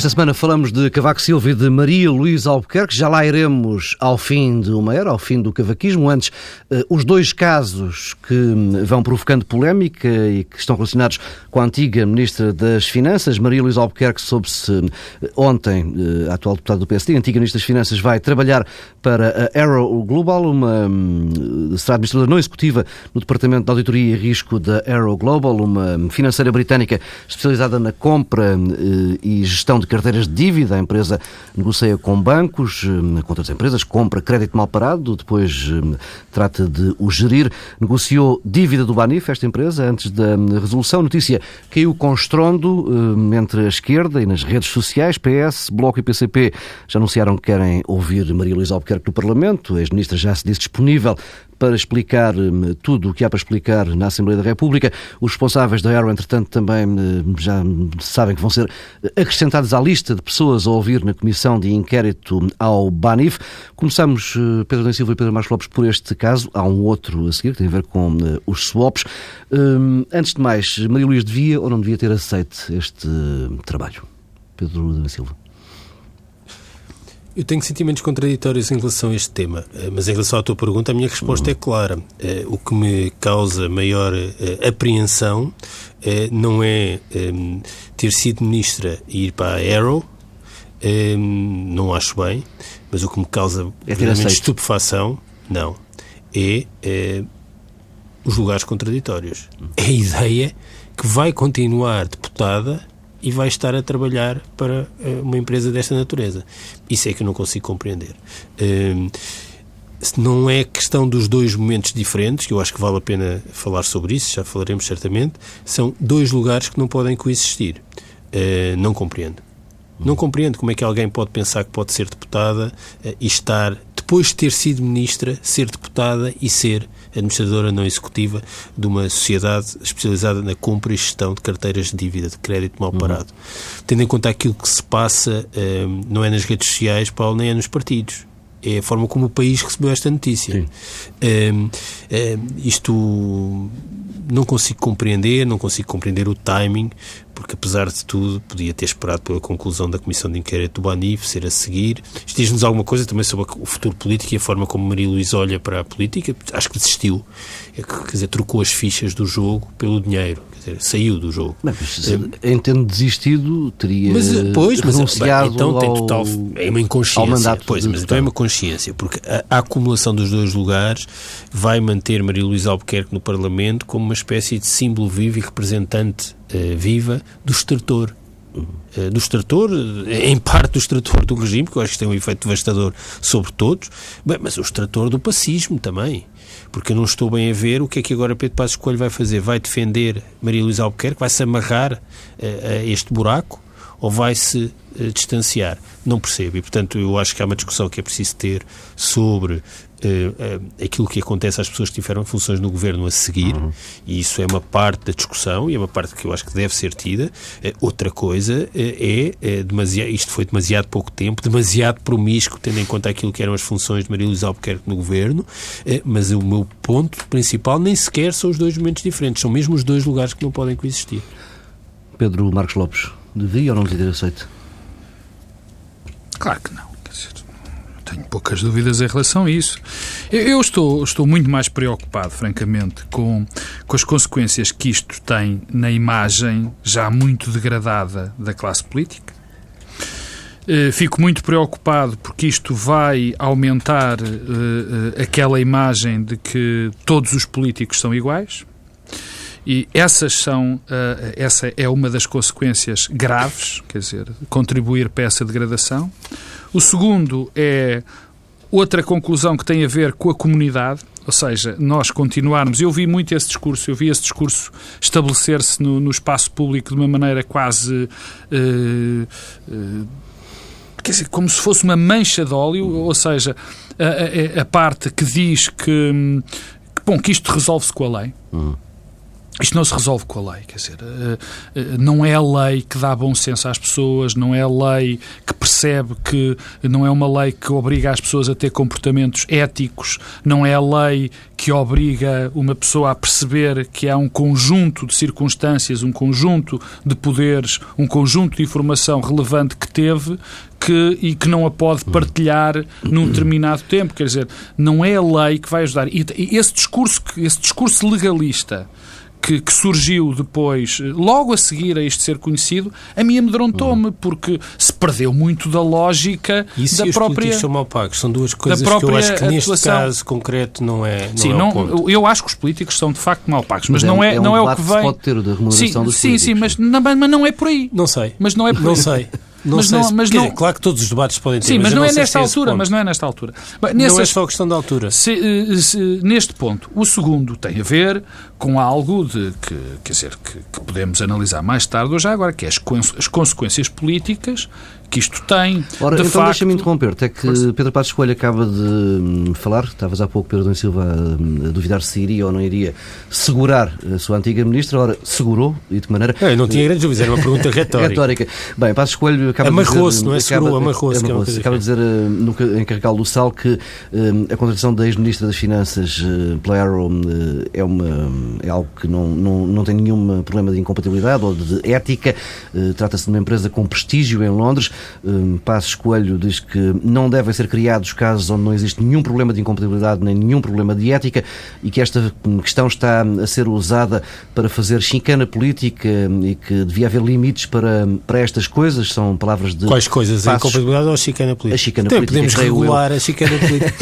Esta semana falamos de Cavaco Silva e de Maria Luísa Albuquerque. Já lá iremos ao fim de uma era, ao fim do cavaquismo. Antes, eh, os dois casos que vão provocando polémica e que estão relacionados com a antiga Ministra das Finanças. Maria Luísa Albuquerque soube-se eh, ontem, eh, a atual deputada do PSD, a antiga Ministra das Finanças, vai trabalhar para a Arrow Global, uma, hum, será administradora não executiva no Departamento de Auditoria e Risco da Arrow Global, uma financeira britânica especializada na compra e gestão de carteiras de dívida. A empresa negocia com bancos, eh, com outras empresas, compra crédito mal parado, depois eh, trata de o gerir. Negociou dívida do Banif, esta empresa, antes da eh, resolução. Notícia caiu com estrondo entre a esquerda e nas redes sociais. PS, Bloco e PCP já anunciaram que querem ouvir Maria Luísa Albuquerque no Parlamento. A ex-ministra já se disse disponível para explicar hum, tudo o que há para explicar na Assembleia da República. Os responsáveis da Aero, entretanto, também hum, já sabem que vão ser acrescentados à lista de pessoas a ouvir na Comissão de Inquérito ao BANIF. Começamos, hum, Pedro da Silva e Pedro Marcos Lopes, por este caso. Há um outro a seguir que tem a ver com os swaps. Antes de mais, Maria Luís devia ou não devia ter aceito este trabalho? Pedro da Silva. Eu tenho sentimentos contraditórios em relação a este tema, eh, mas em relação à tua pergunta, a minha resposta é clara. Eh, o que me causa maior eh, apreensão não é ter sido ministra e ir para a Arrow, não acho bem, mas o que me causa é estupefação, não, é, é os lugares contraditórios. É a ideia que vai continuar deputada e vai estar a trabalhar para eh, uma empresa desta natureza. Isso é que eu não consigo compreender. Ehm, não é questão dos dois momentos diferentes, que eu acho que vale a pena falar sobre isso, já falaremos certamente. São dois lugares que não podem coexistir. Eh, não compreendo. Não compreendo como é que alguém pode pensar que pode ser deputada eh, e estar, depois de ter sido ministra, ser deputada e ser administradora não executiva de uma sociedade especializada na compra e gestão de carteiras de dívida, de crédito mal parado. Uhum. Tendo em conta aquilo que se passa, um, não é nas redes sociais, Paulo, nem é nos partidos é a forma como o país recebeu esta notícia. Um, um, isto não consigo compreender, não consigo compreender o timing, porque apesar de tudo podia ter esperado pela conclusão da Comissão de Inquérito do Banif, ser a seguir. Isto diz-nos alguma coisa também sobre o futuro político e a forma como Maria Luís olha para a política. Acho que desistiu, é quer dizer, trocou as fichas do jogo pelo dinheiro dizer, saiu do jogo. Mas, em tendo desistido, teria mas, pois, renunciado bem, então ao, tem total, é uma inconsciência. Ao mandato pois, mas então é uma consciência, porque a, a, acumulação dos dois lugares vai manter Maria Luísa Albuquerque no Parlamento como uma espécie de símbolo vivo e representante uh, viva do extrator do extrator, em parte do extrator do regime, que eu acho que tem um efeito devastador sobre todos, mas o extrator do pacismo também porque eu não estou bem a ver o que é que agora Pedro Passos Coelho vai fazer. Vai defender Maria Luísa Albuquerque? Vai-se amarrar a, a este buraco? Ou vai-se uh, distanciar? Não percebo. E, portanto, eu acho que há uma discussão que é preciso ter sobre uh, uh, aquilo que acontece às pessoas que tiveram funções no governo a seguir, uhum. e isso é uma parte da discussão e é uma parte que eu acho que deve ser tida. Uh, outra coisa é, é demasiado, isto foi demasiado pouco tempo, demasiado promíscuo, tendo em conta aquilo que eram as funções de Maria Luísa Albuquerque no governo, mas o meu ponto principal nem sequer são os dois momentos diferentes, são mesmo os dois lugares que não podem coexistir. Pedro Marcos Lopes, devia ou não devia ter aceito? Claro que não tenho poucas dúvidas em relação a isso. Eu estou, estou muito mais preocupado, francamente, com, com as consequências que isto tem na imagem já muito degradada da classe política. Eh, fico muito preocupado porque isto vai aumentar uh, uh, aquela imagem de que todos os políticos são iguais. E essas são, uh, essa é uma das consequências graves, quer dizer, contribuir para essa degradação. O segundo é outra conclusão que tem a ver com a comunidade, ou seja, nós continuarmos. Eu vi muito esse discurso, eu vi esse discurso estabelecer-se no, no, espaço público de uma maneira quase. Uh, uh, quer dizer, como se fosse uma mancha de óleo, ou seja, a, a, a parte que diz que, que, bom, que isto resolve-se com a lei. Uhum. Isto não se resolve com a lei, quer dizer, eh, eh, não é a lei que dá bom senso às pessoas, não é a lei que percebe que não é uma lei que obriga as pessoas a ter comportamentos éticos, não é a lei que obriga uma pessoa a perceber que há um conjunto de circunstâncias, um conjunto de poderes, um conjunto de informação relevante que teve que, e que não a pode partilhar num determinado tempo. Quer dizer, não é a lei que vai ajudar. E esse discurso, esse discurso legalista que, que, surgiu depois, logo a seguir a isto ser conhecido, a mim amedrontou-me, uhum. porque se perdeu muito da lógica Isso da e própria. Os políticos são mal pagos, são duas coisas que eu acho que neste atuação. caso concreto não é. Não sim, é não, eu acho que os políticos são de facto mal pagos, mas, mas não é, é, um não é o que vem. pode ter da remuneração sim, dos sim, políticos. sim, mas não, mas não é por aí. Não sei. Mas não é por não aí. sei. Não mas não, se, mas dizer, não, claro que todos os debates podem ter. Sim, mas, não, é nesta altura. Mas não é nesta altura. Bem, não é só questão da altura. Se, eh, se, neste ponto, o segundo tem a ver com algo de que, quer dizer, que, que podemos analisar mais tarde ou já agora, que é as, as consequências políticas que isto tem. Ora, de então facto... deixa-me interromper-te. É que Força. Pedro Passos Coelho acaba de hum, falar, estavas há pouco, Pedro Dom Silva, hum, a duvidar se iria ou não iria segurar a sua antiga ministra. Ora, segurou e de que maneira. Eu não tinha grandes dúvidas, era uma pergunta retórica. retórica. Bem, Passos Coelho acaba amarrou-se, de dizer. não é segurou, amarrou-se. Acaba, é acaba de dizer uh, no, em Carregal do Sal que uh, a contratação da ex-ministra das Finanças uh, pela Arrow é, uma, é algo que não, não, não tem nenhum problema de incompatibilidade ou de ética. Trata-se de uma empresa com prestígio em Londres. Passos Coelho diz que não devem ser criados casos onde não existe nenhum problema de incompatibilidade nem nenhum problema de ética e que esta questão está a ser usada para fazer chincana política e que devia haver limites para, para estas coisas. São palavras de. Quais coisas? Passos... A incompatibilidade ou a chicana política? A chicana então, política. Podemos regular eu. a chicana política.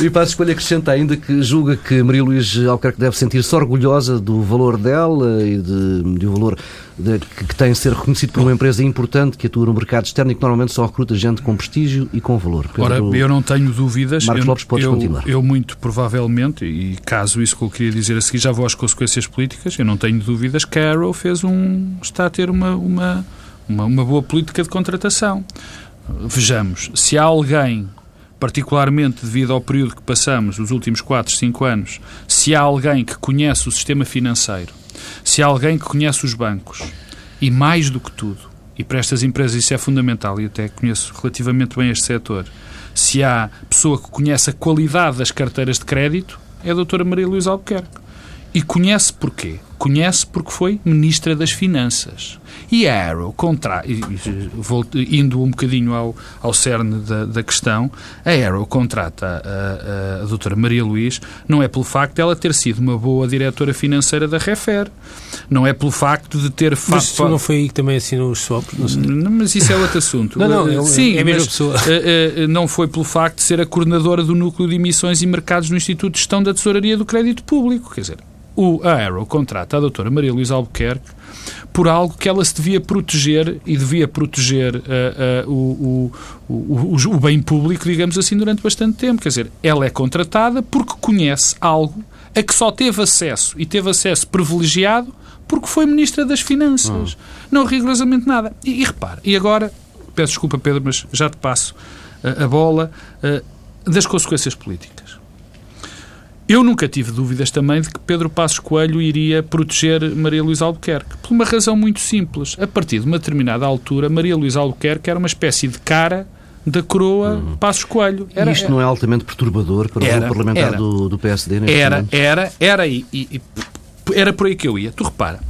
e Passos Coelho acrescenta ainda que julga que Maria Luís Albuquerque deve sentir-se orgulhosa do valor dela e de, de um valor de, que, que tem de ser reconhecido por uma empresa importante que atua no mercado externo e que normalmente só recruta gente com prestígio e com valor. Pedro, Ora, eu não tenho dúvidas. Marcos eu, Lopes, podes eu, continuar. Eu, muito provavelmente, e caso isso que eu queria dizer a seguir, já vou às consequências políticas, eu não tenho dúvidas que a Arrow fez um, está a ter uma, uma, uma, uma boa política de contratação. Vejamos, se há alguém particularmente devido ao período que passamos, os últimos 4, 5 anos, se há alguém que conhece o sistema financeiro, se há alguém que conhece os bancos, e mais do que tudo, e para estas empresas isso é fundamental, e até conheço relativamente bem este setor, se há pessoa que conhece a qualidade das carteiras de crédito, é a doutora Maria Luísa Albuquerque. E conhece porquê? Conhece porque foi Ministra das Finanças. E a Arrow, contra... indo um bocadinho ao, ao cerne da, da questão, a Arrow contrata a, a, a doutora Maria Luís não é pelo facto de ela ter sido uma boa diretora financeira da Refer, não é pelo facto de ter... Mas fa... não foi aí que também assinou os swaps? Não sei. Mas isso é outro assunto. não, não, Sim, é a mesma pessoa. Eh, eh, não foi pelo facto de ser a coordenadora do Núcleo de Emissões e Mercados no Instituto de Gestão da Tesouraria do Crédito Público. Quer dizer, o, a Arrow contrata a doutora Maria Luísa Albuquerque por algo que ela se devia proteger e devia proteger uh, uh, o, o, o, o, bem público, digamos assim, durante bastante tempo. Quer dizer, ela é contratada porque conhece algo a que só teve acesso e teve acesso privilegiado porque foi Ministra das Finanças. Hum. Não rigorosamente nada. E, e repare, e agora, peço desculpa, Pedro, mas já te passo uh, a bola das consequências políticas. Eu nunca tive dúvidas também de que Pedro Passos Coelho iria proteger Maria Luísa Albuquerque, por uma razão muito simples. A partir de uma determinada altura, Maria Luísa Albuquerque era uma espécie de cara da coroa uhum. Passos Coelho. Era, e isto não é altamente perturbador para era, o parlamentar era, do, do PSD neste era, momento? Era, era, e, e, era por aí que eu ia. Tu repara,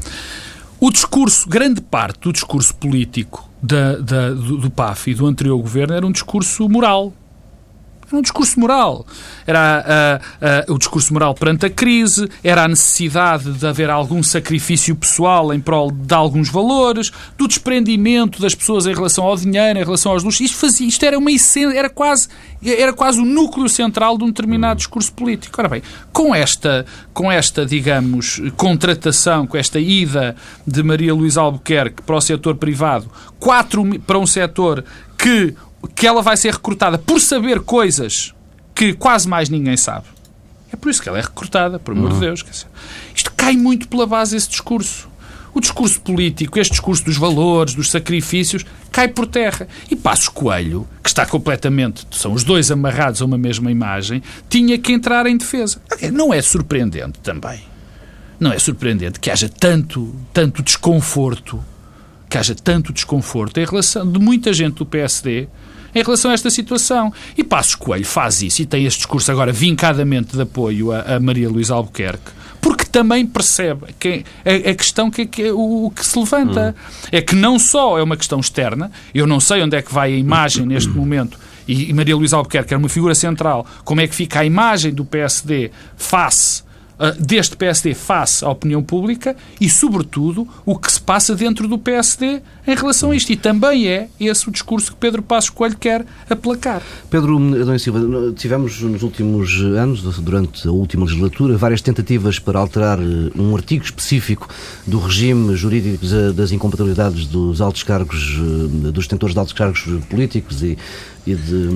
o discurso, grande parte do discurso político da, da, do, do PAF e do anterior governo era um discurso moral era um discurso moral. Era uh, uh, o discurso moral perante a crise, era a necessidade de haver algum sacrifício pessoal em prol de alguns valores, do desprendimento das pessoas em relação ao dinheiro, em relação aos luxos. Isto, fazia, isto era uma essência, era quase, era quase o núcleo central de um determinado discurso político. Ora bem, com esta, com esta, digamos, contratação, com esta ida de Maria Luísa Albuquerque para o setor privado, quatro para um setor que que ela vai ser recrutada por saber coisas que quase mais ninguém sabe. É por isso que ela é recrutada, por amor uhum. de Deus. Isto cai muito pela base esse discurso. O discurso político, este discurso dos valores, dos sacrifícios, cai por terra. E Passos Coelho, que está completamente, são os dois amarrados a uma mesma imagem, tinha que entrar em defesa. Não é surpreendente também não é surpreendente que haja tanto, tanto desconforto, que haja tanto desconforto em relação de muita gente do PSD em relação a esta situação. E Passos Coelho faz isso e tem este discurso agora vincadamente de apoio a, a Maria Luísa Albuquerque, porque também percebe que a, a questão que, que o, o, que se levanta hum. é que não só é uma questão externa, eu não sei onde é que vai a imagem neste momento e, Maria Luísa Albuquerque era uma figura central, como é que fica a imagem do PSD face ah, deste PSD face à opinião pública e, sobretudo, o que se passa dentro do PSD em relação a isto. E também é esse o discurso que Pedro Passos Coelho quer aplacar. Pedro Adão Silva, tivemos nos últimos anos, durante a última legislatura, várias tentativas para alterar eh, um artigo específico do regime jurídico das incompatibilidades dos altos cargos, eh, dos detentores de altos cargos políticos e e de,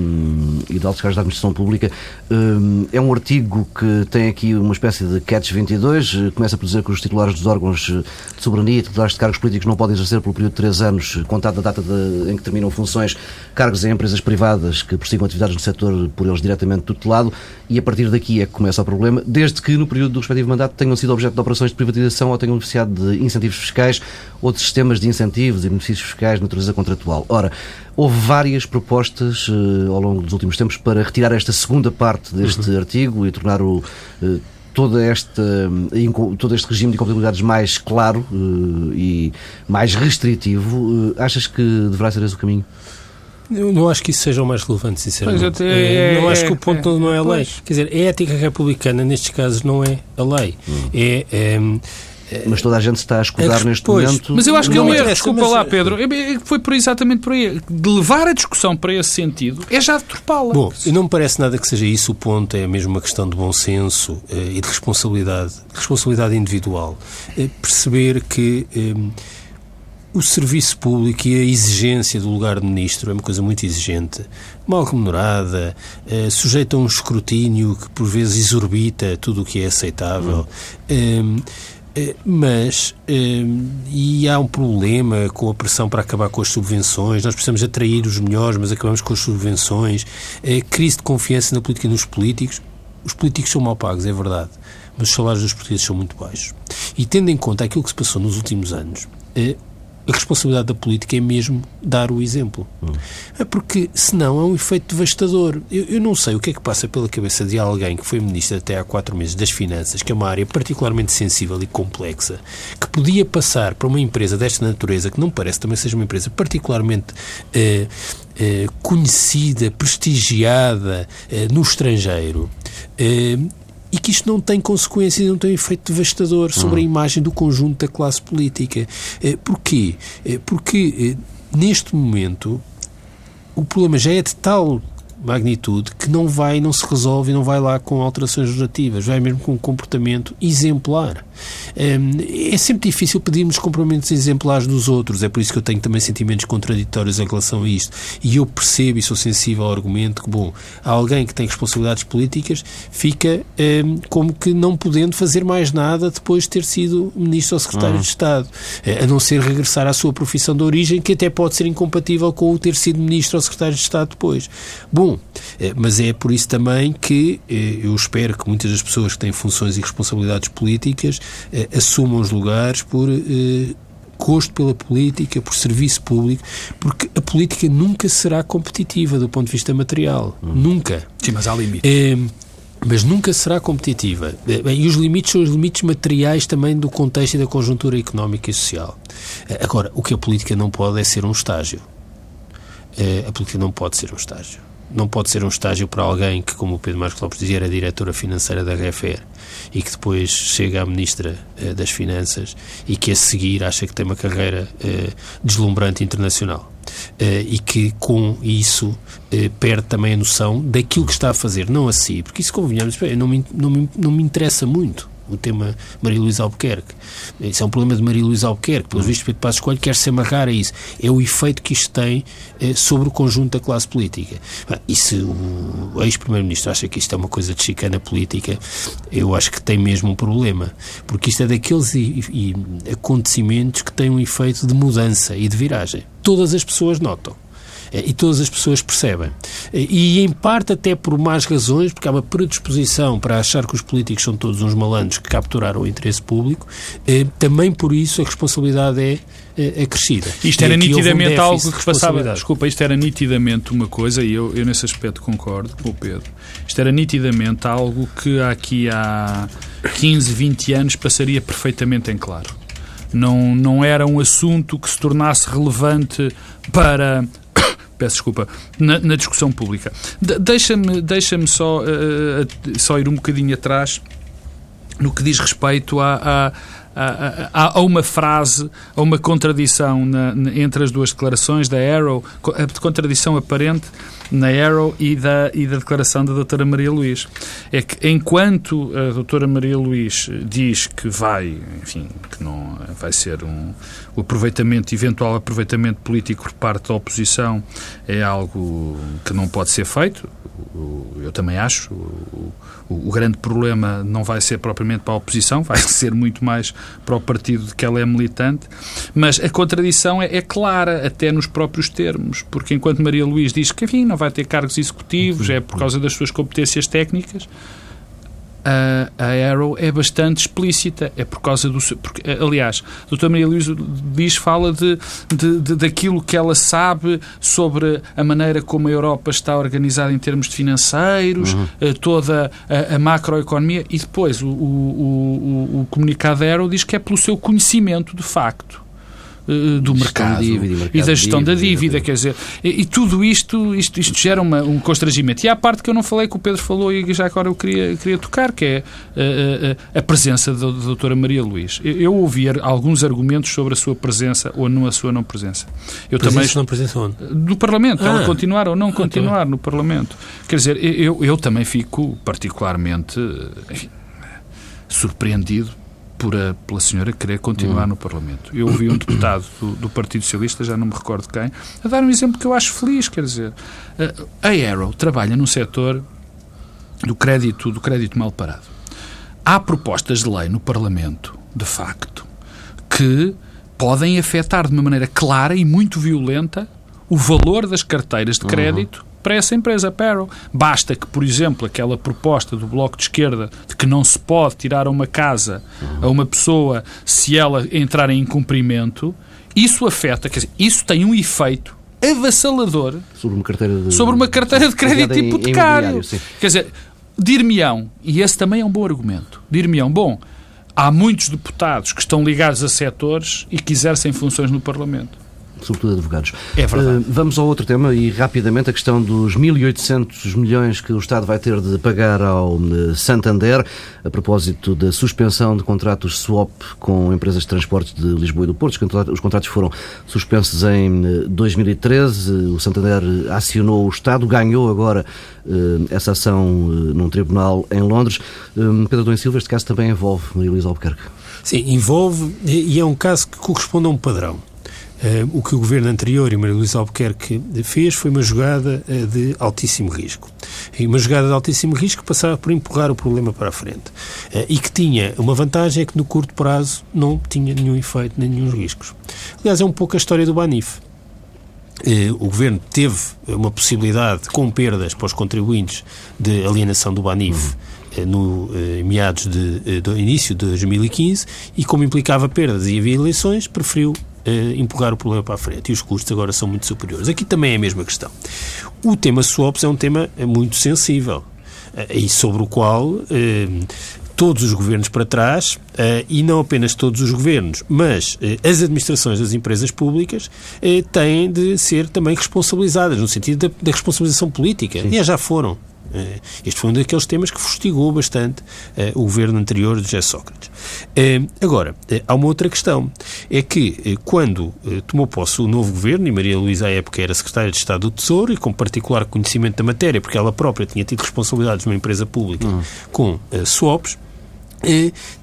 e de altos cargos da administração pública. Hum, é um artigo que tem aqui uma espécie de catch 22, começa por dizer que os titulares dos órgãos de soberania e titulares de cargos políticos não podem exercer pelo período de três anos, contado a data de, em que terminam funções, cargos em empresas privadas que prossigam atividades no setor por eles diretamente tutelado, e a partir daqui é que começa o problema, desde que no período do respectivo mandato tenham sido objeto de operações de privatização ou tenham beneficiado de incentivos fiscais ou de sistemas de incentivos e benefícios fiscais de natureza contratual. Ora, houve várias propostas uh, ao longo dos últimos tempos para retirar esta segunda parte deste uhum. artigo e tornar o. Uh, toda esta, todo este regime de incompatibilidades mais claro uh, e mais restritivo, achas que deverá ser esse o caminho? Eu não acho que isso seja o mais relevante, sinceramente. É, é, não acho que o ponto é, não é a lei. Quer dizer, a ética republicana, nestes casos, não é a lei. Hum. É, é mas toda a gente está a escudar neste pois, momento. Mas eu acho que é um erro, desculpa lá, Pedro. Foi por exatamente por aí. De levar a discussão para esse sentido é já deturpá-la. Bom, não me parece nada que seja isso o ponto, é mesmo uma questão de bom senso eh, e de responsabilidade, responsabilidade individual. Eh, perceber que eh, o serviço público e a exigência do lugar de ministro é uma coisa muito exigente, mal remunerada, sujeita a um escrutínio que por vezes exorbita tudo o que é aceitável. Hum. Eh, mas, eh, e há um problema com a pressão para acabar com as subvenções, nós precisamos atrair os melhores, mas acabamos com as subvenções, eh, crise de confiança na política e nos políticos. Os políticos são mal pagos, é verdade, mas os salários dos portugueses são muito baixos. E tendo em conta aquilo que se passou nos últimos anos, a responsabilidade da política é mesmo dar o exemplo. Hum. Porque, senão, é um efeito devastador. Eu, eu, não sei o que é que passa pela cabeça de alguém que foi ministro até há quatro meses das Finanças, que é uma área particularmente sensível e complexa, que podia passar para uma empresa desta natureza, que não parece também seja uma empresa particularmente eh, eh, conhecida, prestigiada eh, no estrangeiro e que isto não tem consequências, não tem um efeito devastador sobre a uhum. imagem do conjunto da classe política. Eh, porquê? Eh, porque eh, neste momento o problema já é de tal magnitude que não vai, não se resolve e não vai lá com alterações legislativas, vai mesmo com um comportamento exemplar. Hum, é sempre difícil pedirmos comportamentos exemplares dos outros, é por isso que eu tenho também sentimentos contraditórios em relação a isto. E eu percebo e sou sensível ao argumento que, bom, alguém que tem responsabilidades políticas fica hum, como que não podendo fazer mais nada depois de ter sido Ministro ou Secretário uhum. de Estado, eh, a não ser regressar à sua profissão de origem, que até pode ser incompatível com o ter sido Ministro ou Secretário de Estado depois. Bom, eh, mas é por isso também que eh, eu espero que muitas das pessoas que têm funções e responsabilidades políticas eh, assumam os lugares por gosto pela política, por serviço público, porque a política nunca será competitiva do ponto de vista material. Hum. Nunca. Sim, mas há limites. É, mas nunca será competitiva. E os limites são os limites materiais também do contexto e da conjuntura económica e social. Agora, o que a política não pode é ser um estágio. A política não pode ser um estágio não pode ser um estágio para alguém que, como o Pedro Marcos Lopes dizia, era diretora financeira da RFR e que depois chega à Ministra eh, das Finanças e que a seguir acha que tem uma carreira eh, deslumbrante internacional. Eh, e que com isso perde também a noção daquilo que está a fazer, não a si, porque isso, convenhamos, não me, não me, não me interessa muito o tema Maria Luísa Albuquerque. Isso é um problema de Maria Luísa Albuquerque. Pelos vistos, Pedro Passos Coelho quer se amarrar a isso. É o efeito que isto tem eh, sobre o conjunto da classe política. E se o ex-primeiro-ministro acha que isto é uma coisa de chicana política, eu acho que tem mesmo um problema. Porque isto é daqueles e, e acontecimentos que têm um efeito de mudança e de viragem. Todas as pessoas notam. E todas as pessoas percebem. E, em parte, até por más razões, porque há uma predisposição para achar que os políticos são todos uns malandros que capturaram o interesse público, também por isso a responsabilidade é acrescida. Isto era nitidamente um algo que passava. Desculpa, isto era nitidamente uma coisa, e eu, eu nesse aspecto concordo com o Pedro. Isto era nitidamente algo que aqui há 15, 20 anos passaria perfeitamente em claro. Não, não era um assunto que se tornasse relevante para peço desculpa, na, na discussão pública. De, Deixa-me deixa só, uh, só ir um bocadinho atrás no que diz respeito a, há, uma frase, a uma contradição na, entre as duas declarações da Arrow, a contradição aparente na Arrow e da, e da declaração da doutora Maria Luís. É que enquanto a doutora Maria Luís diz que vai, enfim, que não vai ser um, o aproveitamento, eventual aproveitamento político por parte da oposição é algo que não pode ser feito, eu também acho, o, o, o, grande problema não vai ser propriamente para a oposição, vai ser muito mais para o partido de que ela é militante, mas a contradição é, é clara, até nos próprios termos, porque enquanto Maria Luís diz que, enfim, não vai ter cargos executivos, é por causa das suas competências técnicas, a, a Arrow é bastante explícita. É por causa do. Porque, aliás, a doutora Maria Luísa diz, fala de, de, de, daquilo que ela sabe sobre a maneira como a Europa está organizada em termos de financeiros, uhum. Eh, toda a, a, macroeconomia, e depois o, o, o, o comunicado da Arrow diz que é pelo seu conhecimento de facto. Eh, do mercado, dívida, mercado, e da gestão dívida, da dívida, quer dizer, e, e, tudo isto, isto, isto gera uma, um constrangimento. E há a parte que eu não falei, que o Pedro falou e já agora eu queria, queria tocar, que é a, eh, a, eh, a presença da, da doutora Maria Luís. Eu, eu ouvi alguns argumentos sobre a sua presença ou não a sua não presença. Eu presença também não presença onde? Do Parlamento, ah. ela continuar ou não ah, tá continuar no Parlamento. Quer dizer, eu, eu também fico particularmente enfim, surpreendido por a, pela senhora querer continuar hum. no Parlamento. Eu ouvi um deputado do, do, Partido Socialista, já não me recordo quem, a dar um exemplo que eu acho feliz, quer dizer, a Arrow trabalha num setor do crédito, do crédito mal parado. Há propostas de lei no Parlamento, de facto, que podem afetar de uma maneira clara e muito violenta o valor das carteiras de crédito uhum para essa empresa Apparel. Basta que, por exemplo, aquela proposta do Bloco de Esquerda de que não se pode tirar uma casa a uma pessoa se ela entrar em incumprimento, isso afeta, quer dizer, isso tem um efeito avassalador sobre uma carteira de, sobre uma carteira de crédito hipotecário. Quer dizer, dir-me-ão, e esse também é um bom argumento, dir-me-ão, bom, há muitos deputados que estão ligados a setores e que exercem funções no Parlamento sobretudo advogados. É verdade. Uh, vamos ao outro tema e rapidamente a questão dos 1.800 milhões que o Estado vai ter de pagar ao eh, Santander a propósito da suspensão de contratos swap com empresas de transportes de Lisboa e do Porto. Os contratos foram suspensos em 2013. Eh, o Santander acionou o Estado, ganhou agora uh, essa ação uh, num tribunal em Londres. Pedro Dom Silva, este caso também envolve Maria Luísa Albuquerque. Sim, envolve e é um caso que corresponde a um padrão. Uh, o que o governo anterior e Maria Luísa Albuquerque fez foi uma jogada uh, de altíssimo risco. E uma jogada de altíssimo risco que passava por empurrar o problema para a frente. Uh, e que tinha uma vantagem é que no curto prazo não tinha nenhum efeito, nem nenhum riscos. Aliás, é um pouco a história do Banif. O governo teve uma possibilidade, com perdas para os contribuintes, de alienação do Banif. Uhum no eh, meados de, do início de 2015 e como implicava perdas e havia eleições, preferiu uh, empurrar o problema para a frente e os custos agora são muito superiores. Aqui também é a mesma questão. O tema swaps é um tema eh, muito sensível e sobre o qual todos os governos para trás, e não apenas todos os governos, mas as administrações das empresas públicas têm de ser também responsabilizadas, no sentido da, da responsabilização política. Sim. E já foram. Eh, este foi um daqueles temas que fustigou bastante eh, o governo anterior de José Sócrates. Eh, agora, há uma outra questão. É que quando tomou posse o novo governo, e Maria Luísa à época era secretária de Estado do Tesouro, e com particular conhecimento da matéria, porque ela própria tinha tido responsabilidades numa empresa pública uhum. com swaps,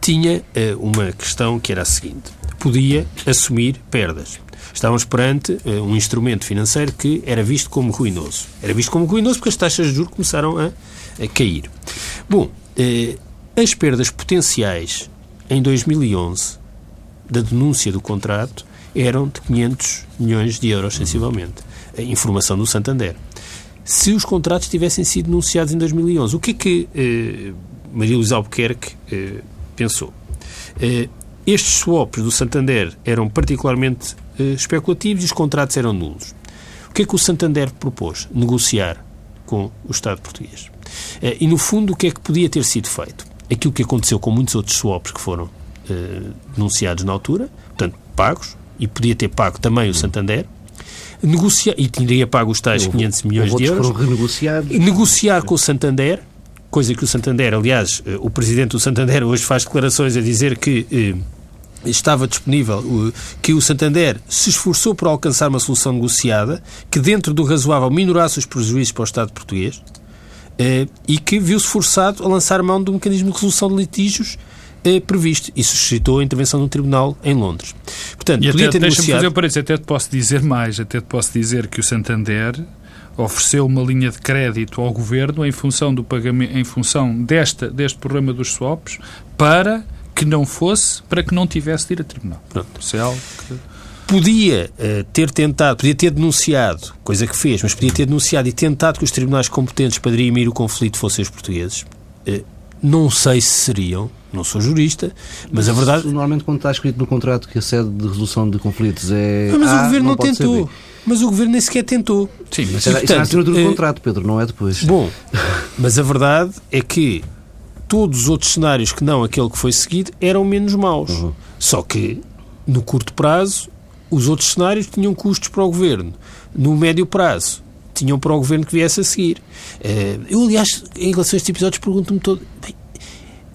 tinha uma questão que era a seguinte. Podia assumir perdas. Estávamos perante uh, um instrumento financeiro que era visto como ruinoso. Era visto como ruinoso porque as taxas de juros começaram a, a cair. Bom, uh, as perdas potenciais em 2011 da denúncia do contrato eram de 500 milhões de euros, sensivelmente. a informação do Santander. Se os contratos tivessem sido denunciados em 2011, o que é que eh, Maria Luísa Albuquerque eh, pensou? Eh, estes swaps do Santander eram particularmente eh, especulativos e os contratos eram nulos. O que é que o Santander propôs? Negociar com o Estado português. E, no fundo, o que é que podia ter sido feito? Aquilo que aconteceu com muitos outros swaps que foram denunciados na altura, portanto, pagos, e podia ter pago também o Santander, negociar, e teria pago os tais 500 milhões de euros, foram renegociados. negociar com o Santander, coisa que o Santander, aliás, eh, o presidente do Santander hoje faz declarações a dizer que eh, estava disponível, que o Santander se esforçou por alcançar uma solução negociada que, dentro do razoável, minorasse os prejuízos para o Estado português eh, e que viu-se forçado a lançar mão do mecanismo de resolução de litígios previsto e suscitou a intervenção do tribunal em Londres. Portanto, E podia até, ter deixa-me negociado... fazer um parênteses, até te posso dizer mais, até te posso dizer que o Santander ofereceu uma linha de crédito ao governo em função do pagamento, em função desta, deste problema dos swaps, para que não fosse, para que não tivesse de ir a tribunal. Pronto. Isso é algo que... podia eh, ter tentado, podia ter denunciado, coisa que fez, mas podia ter denunciado e tentado que os tribunais competentes para dirimir o conflito fossem os portugueses. Eh, não sei se seriam, não sou jurista, mas a verdade. Normalmente, quando está escrito no contrato que a sede de resolução de conflitos é. Mas A, o governo não, pode ser tentou. Mas o governo nem sequer tentou. Sim, mas era, isso é a portanto, assinatura do eh, contrato, Pedro, não é depois. Bom, mas a verdade é que todos os outros cenários que não aquele que foi seguido eram menos maus. Só que, no curto prazo, os outros cenários tinham custos para o governo. No médio prazo, tinham para o governo que viesse a seguir. Eh, Eu, aliás, em relação a estes episódios, pergunto-me todo. bem,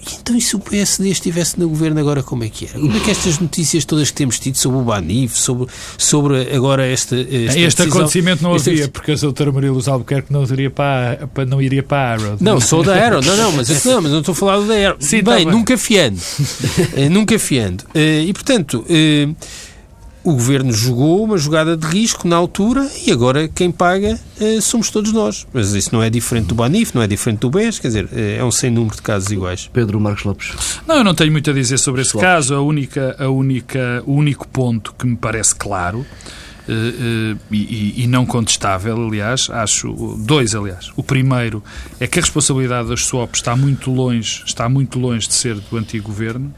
e então, e se o PSD estivesse no governo agora, como é que era? Como é que estas notícias todas que temos tido sobre o Banif, sobre, sobre agora esta. esta Este decisão- acontecimento não esta- havia, porque a doutora Maria Luz Albuquerque não iria para, a- para- não iria para a Arrow. Não, sou da Aero. Não, não, mas, não, mas não estou a falar da Aero. Sim, bem, tá bem. nunca fiando. Eh, nunca fiando. Eh, e, portanto, eh, o Governo jogou uma jogada de risco na altura e agora quem paga eh, somos todos nós. Mas isso não é diferente do Banif, não é diferente do BES, quer dizer, eh, é um sem número de casos iguais. Pedro Marcos Lopes. Não, eu não tenho muito a dizer sobre esse Pessoal. caso. A única, a única, o único ponto que me parece claro eh, eh, e, e- e não contestável, aliás, acho dois, aliás. O primeiro é que a responsabilidade das swaps está muito longe, está muito longe de ser do antigo governo.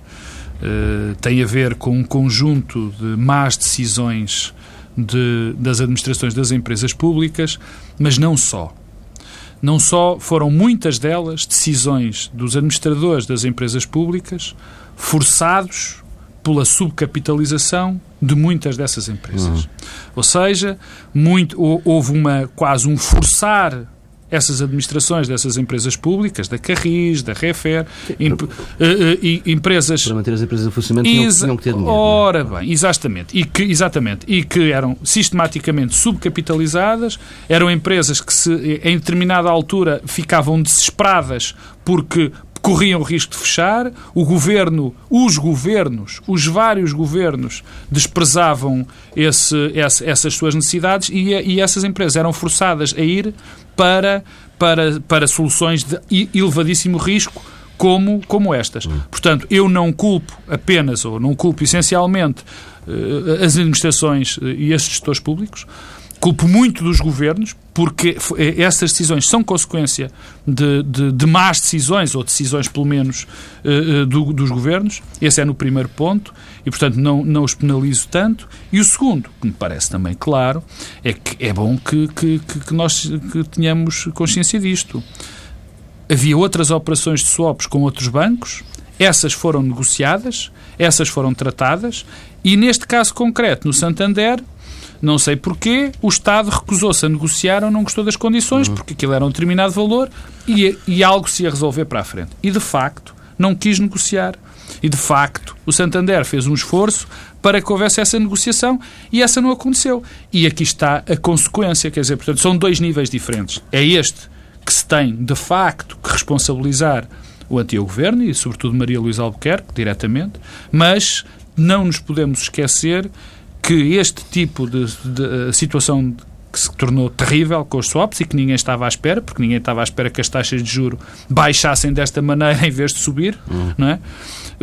Eh, tem a ver com um conjunto de más decisões de- das administrações das empresas públicas, mas não só. Não só foram muitas delas decisões dos administradores das empresas públicas forçados pela subcapitalização de muitas dessas empresas. Ou seja, muito, hou- houve uma, quase um forçar essas administrações dessas empresas públicas, da Carris, da Refer, imp- eh, e empresas Para manter as empresas em funcionamento Exa- tinham que ter dinheiro. não é? Ora bem, exatamente. E que, exatamente. E que eram sistematicamente subcapitalizadas, eram empresas que se, em determinada altura ficavam desesperadas porque corriam o risco de fechar, o governo, os governos, os vários governos desprezavam esse, esse- essas suas necessidades e, e essas empresas eram forçadas a ir para, para, para soluções de elevadíssimo risco como, como estas. Portanto, eu não culpo apenas, ou não culpo essencialmente, eh, as administrações eh, e esses gestores públicos, culpo muito dos governos, porque eh, essas decisões são consequência de, de, de más decisões, ou decisões, pelo menos, eh, do- dos governos. Esse é no primeiro ponto, e, portanto, não, não os penalizo tanto. E o segundo, que me parece também claro, é que é bom que, que- que nós que tenhamos consciência disto havia outras operações de swaps com outros bancos, essas foram negociadas, essas foram tratadas, e neste caso concreto, no Santander, não sei porquê, o Estado recusou-se a negociar ou não gostou das condições, porque aquilo era um determinado valor e, e algo se ia resolver para a frente. E de facto, não quis negociar. E de facto, o Santander fez um esforço para que houvesse essa negociação e essa não aconteceu. E aqui está a consequência, quer dizer, portanto, são dois níveis diferentes. É este que se tem, de facto, que responsabilizar o antigo governo e, sobretudo, Maria Luísa Albuquerque, diretamente, mas não nos podemos esquecer que este tipo de, de, eh, situação que se tornou terrível com os swaps e que ninguém estava à espera, porque ninguém estava à espera que as taxas de juro baixassem desta maneira em vez de subir, uhum. não é?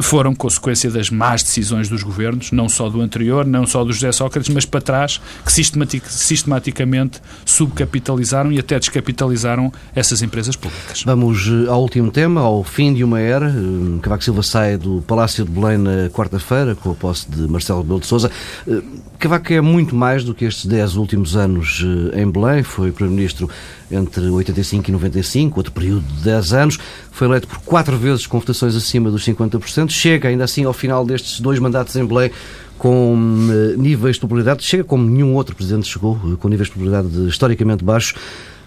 foram consequência das más decisões dos governos, não só do anterior, não só do José Sócrates, mas para trás, que sistematic, sistematicamente subcapitalizaram e até descapitalizaram essas empresas públicas. Vamos eh, ao último tema, ao fim de uma era. Eh, Cavaco Silva sai do Palácio de Belém na quarta-feira, com a posse de Marcelo Rebelo de Sousa. Eh, Cavaco é muito mais do que estes dez últimos anos em Belém. Foi Primeiro-Ministro entre 85 e 95, outro período de 10 anos. Foi eleito por quatro vezes com votações acima dos 50%. Chega ainda assim ao final destes dois mandatos em Belém com uh, níveis de popularidade, chega como nenhum outro presidente chegou, uh, com níveis de popularidade historicamente baixos.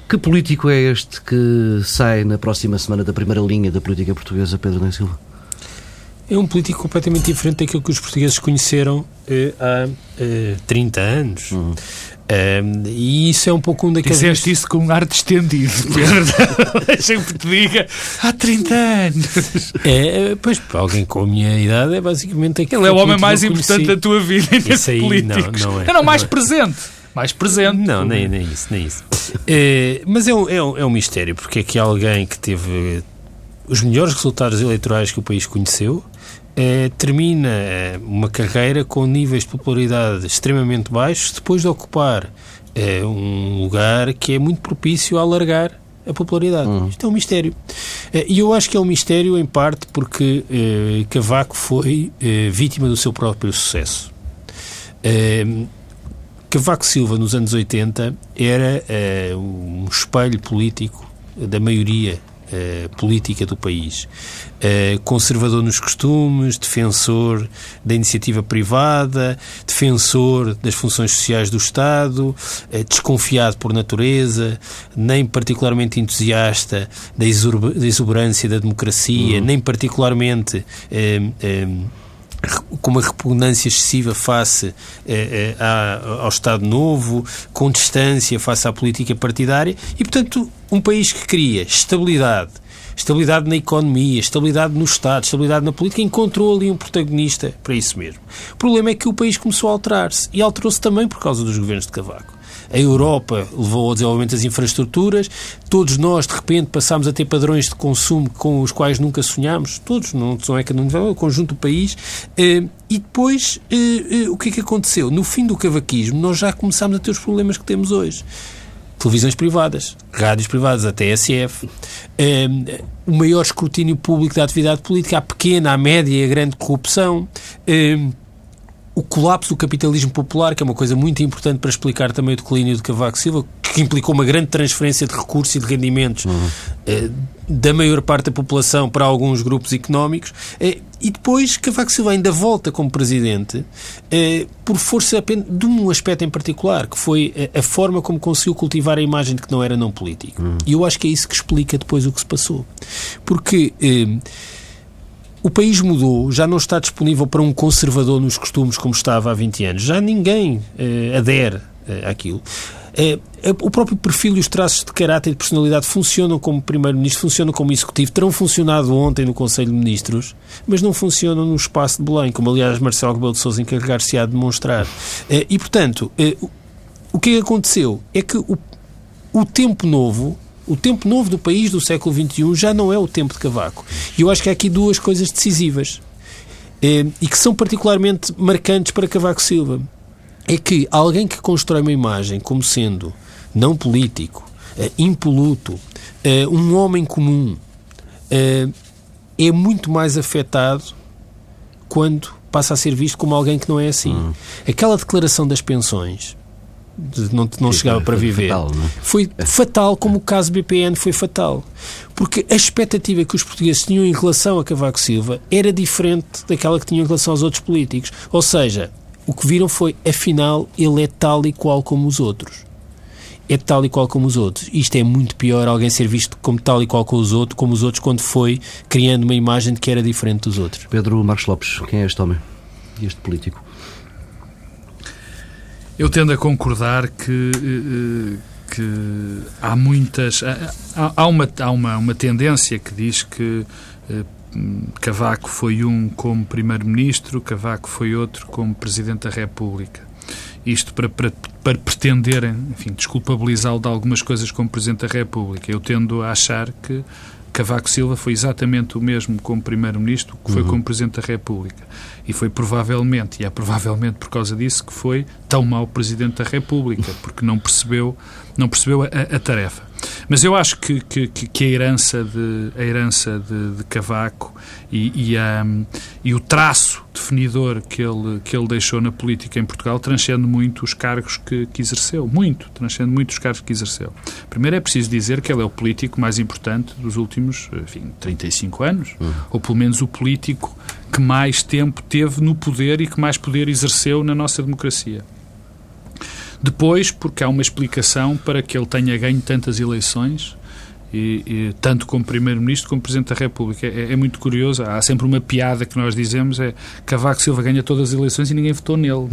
Que político é este que sai na próxima semana da primeira linha da política portuguesa, Pedro Nem Silva? É um político completamente diferente daquilo que os portugueses conheceram eh, há eh, 30 anos. Uhum. Um, e isso é um pouco um daqueles. Dizeste isso com um ar distendido, Pedro. Deixa-me te diga. Há 30 anos. É, pois, para alguém com a minha idade, é basicamente aquele. Ele é o homem mais importante da tua vida nesse aí, políticos. Não, não é. Não, mais não é. presente. Mais presente. Não, nem, nem isso, nem isso. É, mas é um, é, um, é um mistério, porque é que alguém que teve os melhores resultados eleitorais que o país conheceu é, termina eh, uma carreira com níveis de popularidade extremamente baixos depois de ocupar é, um lugar que é muito propício a alargar a popularidade. Uhum. Isto é um mistério. E eu acho que é um mistério, em parte, porque Cavaco foi vítima do seu próprio sucesso. Cavaco Silva, nos anos 80, era um espelho político da maioria eh, política do país. Uh, conservador nos costumes, defensor da iniciativa privada, defensor das funções sociais do Estado, uh, desconfiado por natureza, nem particularmente entusiasta da, exuberância da democracia, uhum. nem particularmente com uma repugnância excessiva face eh, eh, ao Estado Novo, com distância face à política partidária e, portanto, um país que cria estabilidade, estabilidade na economia, estabilidade no Estado, estabilidade na política, encontrou ali um protagonista para isso mesmo. O problema é que o país começou a alterar-se e alterou-se também por causa dos governos de Cavaco a Europa levou ao desenvolvimento das infraestruturas, todos nós, de repente, passámos a ter padrões de consumo com os quais nunca sonhámos, todos, não, não é que não o conjunto do país, eh, e depois, eh, eh, o que é que aconteceu? No fim do cavaquismo, nós já começámos a ter os problemas que temos hoje televisões privadas, rádios privadas, a TSF, um, o maior escrutínio público da atividade política, a pequena, a média e a grande corrupção. Um, o colapso do capitalismo popular, que é uma coisa muito importante para explicar também o declínio de Cavaco Silva, que implicou uma grande transferência de recursos e de rendimentos uhum. eh, da maior parte da população para alguns grupos económicos. Eh, e depois Cavaco Silva ainda volta como presidente eh, por força de um aspecto em particular, que foi a, a, forma como conseguiu cultivar a imagem de que não era não político. Uhum. E eu acho que é isso que explica depois o que se passou. Porque eh, o país mudou, já não está disponível para um conservador nos costumes como estava há 20 anos. Já ninguém eh, adere eh, àquilo. Eh, o próprio perfil e os traços de caráter e de personalidade funcionam como Primeiro-Ministro, funcionam como Executivo, terão funcionado ontem no Conselho de Ministros, mas não funcionam no espaço de Belém, como aliás Marcelo Rebelo de Sousa encarregar-se-á de demonstrar. Eh, e, portanto, o que aconteceu é que o, o tempo novo o tempo novo do país do século XXI já não é o tempo de Cavaco. E eu acho que há aqui duas coisas decisivas e que são particularmente marcantes para Cavaco Silva. É que alguém que constrói uma imagem como sendo não político, eh, impoluto, eh, um homem comum, é muito mais afetado quando passa a ser visto como alguém que não é assim. Hum. Aquela declaração das pensões de não, não chegava para viver. Fatal, é? Foi fatal, como o caso BPN foi fatal. Porque a expectativa que os portugueses tinham em relação a Cavaco Silva era diferente daquela que tinham em relação aos outros políticos. Ou seja, o que viram foi, afinal, ele é tal e qual como os outros. É tal e qual como os outros. Isto é muito pior alguém ser visto como tal e qual como os outros, como os outros quando foi criando uma imagem de que era diferente dos outros. Pedro Marcos Lopes, quem é este homem? Este político? Eu tendo a concordar que, eh, que há muitas. Há, há, uma, há uma, uma tendência que diz que eh, Cavaco foi um como Primeiro-Ministro, Cavaco foi outro como Presidente da República. Isto para, para, para pretenderem, enfim, desculpabilizá-lo de algumas coisas como Presidente da República. Eu tendo a achar que Cavaco Silva foi exatamente o mesmo como Primeiro-Ministro que foi uhum. como Presidente da República. E foi provavelmente, e é provavelmente por causa disso, que foi tão mau Presidente da República, porque não percebeu, não percebeu a, a tarefa. Mas eu acho que, que, que a herança de, a herança de, de Cavaco e, e, a, e, o traço definidor que ele, que ele deixou na política em Portugal transcende muito os cargos que, que exerceu. Muito, transcende muito os cargos que exerceu. Primeiro é preciso dizer que ele é o político mais importante dos últimos enfim, 35 anos, uhum. ou pelo menos o político que mais tempo teve no poder e que mais poder exerceu na nossa democracia. Depois, porque há uma explicação para que ele tenha ganho tantas eleições, e, e, tanto como Primeiro-Ministro como Presidente da República. É, é, muito curioso, há sempre uma piada que nós dizemos, é Cavaco Silva ganha todas as eleições e ninguém votou nele.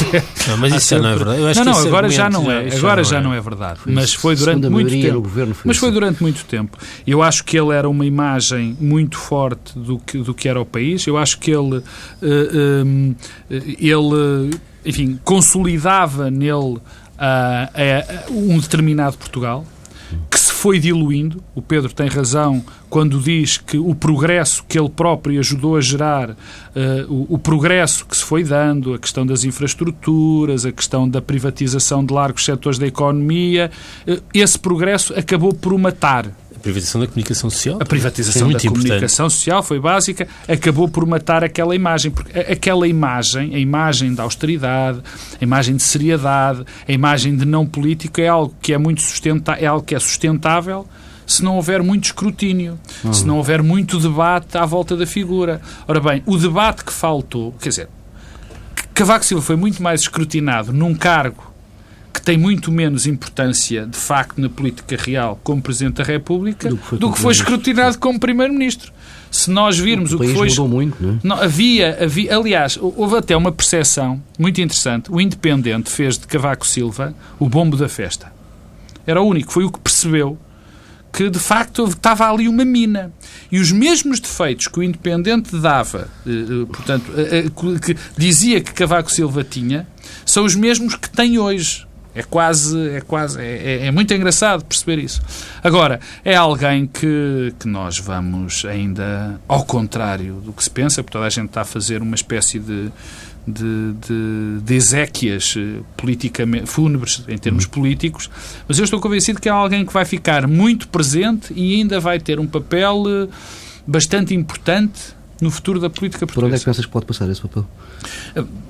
Não, mas isso sempre... não é verdade. não, não, agora já não é, agora já não é, verdade. Mas foi durante muito tempo. Foi mas foi durante muito tempo. Eu acho que ele era uma imagem muito forte do que, do que era o país. Eu acho que ele, uh, um, ele enfim, consolidava nele uh, uh, um determinado Portugal que foi diluindo. O Pedro tem razão quando diz que o progresso que ele próprio ajudou a gerar, uh, o, o, progresso que se foi dando, a questão das infraestruturas, a questão da privatização de largos setores da economia, uh, esse progresso acabou por o matar privatização da comunicação social. A privatização da comunicação social foi básica, acabou por matar aquela imagem, porque aquela imagem, a imagem da austeridade, a imagem de seriedade, a imagem de não político é algo que é muito sustentável, é algo que é sustentável se não houver muito escrutínio, uhum. se não houver muito debate à volta da figura. Ora bem, o debate que faltou, quer dizer, Cavaco Silva foi muito mais escrutinado num cargo que tem muito menos importância, de facto, na política real como Presidente da República do que foi, do que foi escrutinado como Primeiro-Ministro. Se nós virmos o, o que foi. mudou muito, não, é? não havia, havia. Aliás, houve até uma percepção muito interessante. O Independente fez de Cavaco Silva o bombo da festa. Era o único, foi o que percebeu que de facto estava ali uma mina. E os mesmos defeitos que o Independente dava, eh, eh, portanto, eh, que dizia que Cavaco Silva tinha, são os mesmos que tem hoje. É quase, é quase, é, é, é, muito engraçado perceber isso. Agora, é alguém que, que nós vamos ainda, ao contrário do que se pensa, porque toda a gente está a fazer uma espécie de, de, de, de exéquias eh, politicamente fúnebres em termos uhum. políticos, mas eu estou convencido que é alguém que vai ficar muito presente e ainda vai ter um papel eh, bastante importante no futuro da política portuguesa. Por onde é que pensas que pode passar esse papel?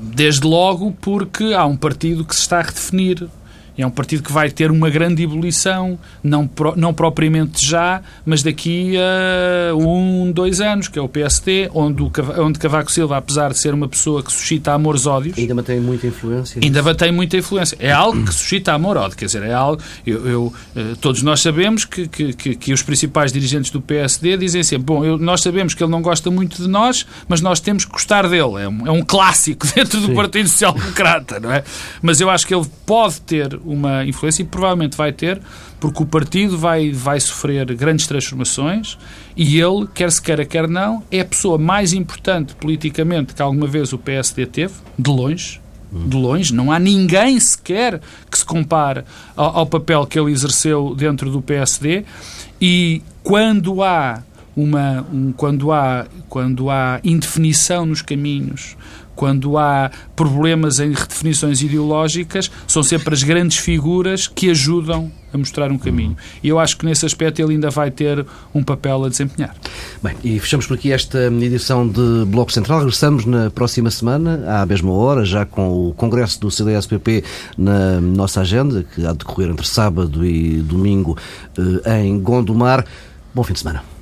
Desde logo porque há um partido que se está a redefinir é um partido que vai ter uma grande ebulição, não, não propriamente já, mas daqui a um, dois anos, que é o PST, onde, o, onde Cavaco Silva, apesar de ser uma pessoa que suscita amores-ódios... Ainda mantém muita influência. Ainda mantém muita influência. É algo que suscita amor-ódio, quer dizer, é algo... Eu, eu, eh, todos nós sabemos que, que, que, que, os principais dirigentes do PSD dizem sempre, bom, eu, nós sabemos que ele não gosta muito de nós, mas nós temos que gostar dele. É um, é um clássico dentro do Sim. Partido Social Democrata, não é? Mas eu acho que ele pode ter uma influência e provavelmente vai ter, porque o partido vai, vai sofrer grandes transformações e ele, quer se queira, quer não, é a pessoa mais importante politicamente que alguma vez o PSD teve, de longe. De longe, não há ninguém sequer que se compare ao, ao papel que ele exerceu dentro do PSD e quando há uma um, quando há quando há indefinição nos caminhos quando há problemas em redefinições ideológicas, são sempre as grandes figuras que ajudam a mostrar um caminho. E eu acho que nesse aspecto ele ainda vai ter um papel a desempenhar. Bem, e fechamos por aqui esta edição de Bloco Central. Regressamos na próxima semana, à mesma hora, já com o Congresso do CDS-PP na nossa agenda, que há de decorrer entre sábado e domingo eh, em Gondomar. Bom fim de semana.